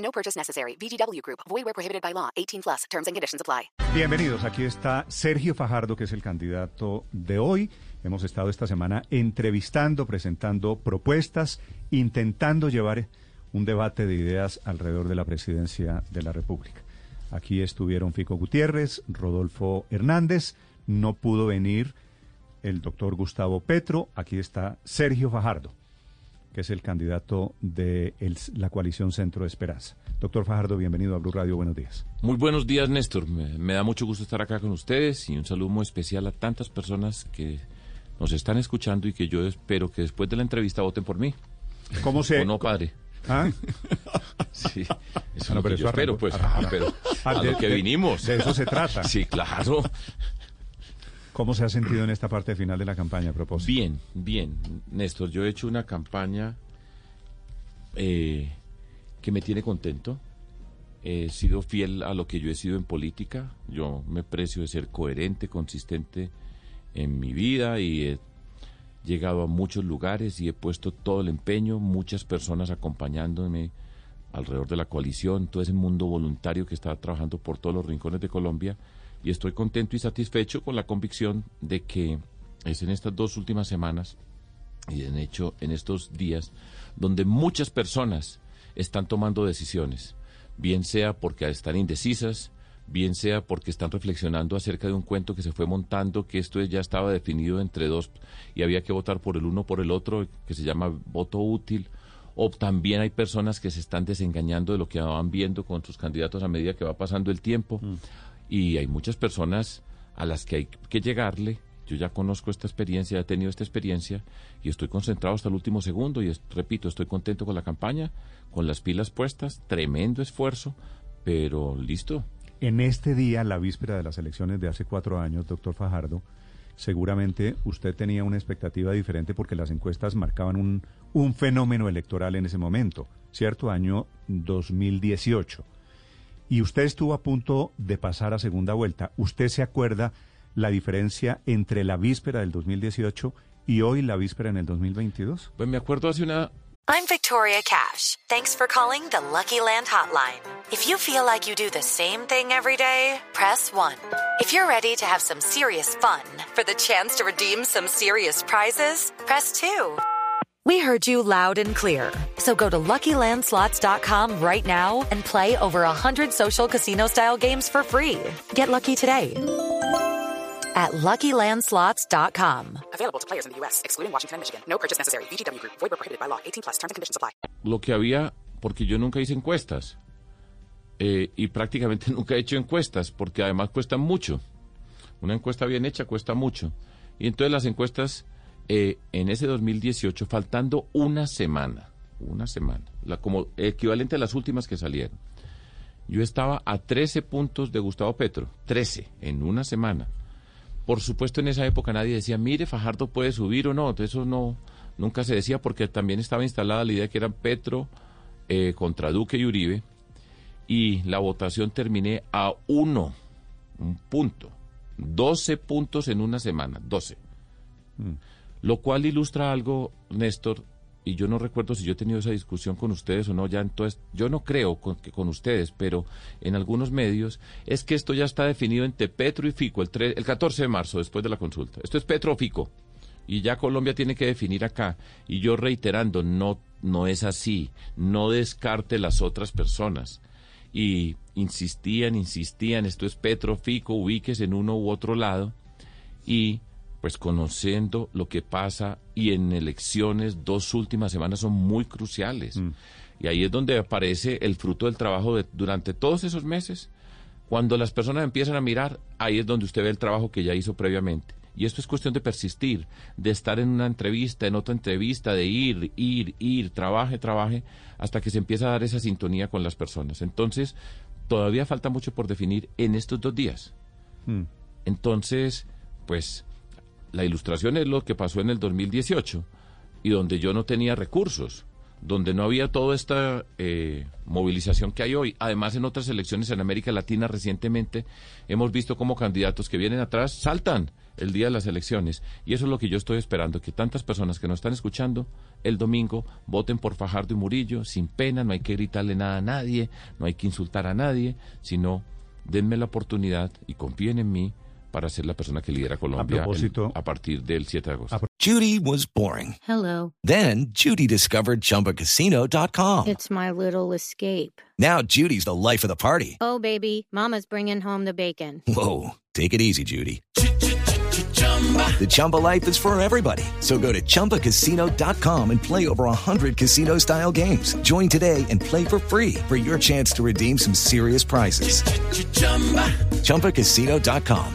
No purchase necessary. VGW Group. Void where prohibited by law. 18 plus. Terms and conditions apply. Bienvenidos. Aquí está Sergio Fajardo, que es el candidato de hoy. Hemos estado esta semana entrevistando, presentando propuestas, intentando llevar un debate de ideas alrededor de la presidencia de la República. Aquí estuvieron Fico Gutiérrez, Rodolfo Hernández, no pudo venir el doctor Gustavo Petro, aquí está Sergio Fajardo, que es el candidato de el- la coalición Centro de Esperanza. Doctor Fajardo, bienvenido a Blue Radio, buenos días. Muy buenos días, Néstor. Me, me da mucho gusto estar acá con ustedes y un saludo muy especial a tantas personas que nos están escuchando y que yo espero que después de la entrevista voten por mí. ¿Cómo se...? ¿O no, padre? ¿Ah? Sí, eso Ah, es no, lo pero que yo espero, pues. ah, pero ah, a de- lo que de- vinimos. de eso se trata. Sí, claro. ¿Cómo se ha sentido en esta parte final de la campaña a propósito? Bien, bien. Néstor, yo he hecho una campaña eh, que me tiene contento. He sido fiel a lo que yo he sido en política. Yo me precio de ser coherente, consistente en mi vida y he llegado a muchos lugares y he puesto todo el empeño, muchas personas acompañándome alrededor de la coalición, todo ese mundo voluntario que está trabajando por todos los rincones de Colombia y estoy contento y satisfecho con la convicción de que es en estas dos últimas semanas y en hecho en estos días donde muchas personas están tomando decisiones, bien sea porque están indecisas, bien sea porque están reflexionando acerca de un cuento que se fue montando, que esto ya estaba definido entre dos y había que votar por el uno o por el otro, que se llama voto útil, o también hay personas que se están desengañando de lo que van viendo con sus candidatos a medida que va pasando el tiempo. Y hay muchas personas a las que hay que llegarle. Yo ya conozco esta experiencia, he tenido esta experiencia y estoy concentrado hasta el último segundo y repito, estoy contento con la campaña, con las pilas puestas, tremendo esfuerzo, pero listo. En este día, la víspera de las elecciones de hace cuatro años, doctor Fajardo, seguramente usted tenía una expectativa diferente porque las encuestas marcaban un, un fenómeno electoral en ese momento, ¿cierto? Año 2018. Y usted estuvo a punto de pasar a segunda vuelta. ¿Usted se acuerda la diferencia entre la víspera del 2018 y hoy la víspera en el 2022? Pues me acuerdo hace una I'm Victoria Cash. Thanks for calling the Lucky Land Hotline. If you feel like you do the same thing every day, press 1. If you're ready to have some serious fun for the chance to redeem some serious prizes, press 2. We heard you loud and clear. So go to LuckyLandSlots.com right now and play over 100 social casino style games for free. Get lucky today at LuckyLandSlots.com. Available to players in the U.S., excluding Washington and Michigan. No purchase necessary. VGW Group. Void prohibited by law. 18 plus. Terms and conditions apply. lo que había, porque yo nunca hice encuestas. eh, y prácticamente nunca he hecho encuestas, porque además cuestan mucho. Una encuesta bien hecha cuesta mucho. Y entonces las encuestas eh, en ese 2018, faltando una semana, una semana, como equivalente a las últimas que salieron, yo estaba a 13 puntos de Gustavo Petro, 13 en una semana. Por supuesto, en esa época nadie decía, mire, Fajardo puede subir o no. Eso no, nunca se decía porque también estaba instalada la idea que eran Petro eh, contra Duque y Uribe. Y la votación terminé a uno, un punto. 12 puntos en una semana, 12. Lo cual ilustra algo, Néstor, y yo no recuerdo si yo he tenido esa discusión con ustedes o no, ya entonces, yo no creo con, que con ustedes, pero en algunos medios, es que esto ya está definido entre Petro y Fico el, tre- el 14 de marzo, después de la consulta. Esto es Petro o Fico. Y ya Colombia tiene que definir acá. Y yo reiterando, no, no es así. No descarte las otras personas. Y insistían, insistían, esto es Petro, Fico, ubiques en uno u otro lado. Y pues conociendo lo que pasa y en elecciones, dos últimas semanas son muy cruciales. Y ahí es donde aparece el fruto del trabajo de, durante todos esos meses. Cuando las personas empiezan a mirar, ahí es donde usted ve el trabajo que ya hizo previamente. Y esto es cuestión de persistir, de estar en una entrevista, en otra entrevista, de ir, ir, ir, trabaje, trabaje, hasta que se empieza a dar esa sintonía con las personas. Entonces, todavía falta mucho por definir en estos dos días. Mm. Entonces, pues, la ilustración es lo que pasó en el 2018 y donde yo no tenía recursos donde no había toda esta eh, movilización que hay hoy. Además, en otras elecciones en América Latina recientemente hemos visto cómo candidatos que vienen atrás saltan el día de las elecciones. Y eso es lo que yo estoy esperando, que tantas personas que nos están escuchando el domingo voten por Fajardo y Murillo sin pena, no hay que gritarle nada a nadie, no hay que insultar a nadie, sino denme la oportunidad y confíen en mí para ser la persona que lidera Colombia A propósito- el- a partir del 7 de agosto. Judy was boring. Hello. Then Judy discovered ChumbaCasino.com. It's my little escape. Now Judy's the life of the party. Oh, baby, Mama's bringing home the bacon. Whoa, take it easy, Judy. The Chumba life is for everybody. So go to ChumbaCasino.com and play over 100 casino style games. Join today and play for free for your chance to redeem some serious prizes. ChumbaCasino.com.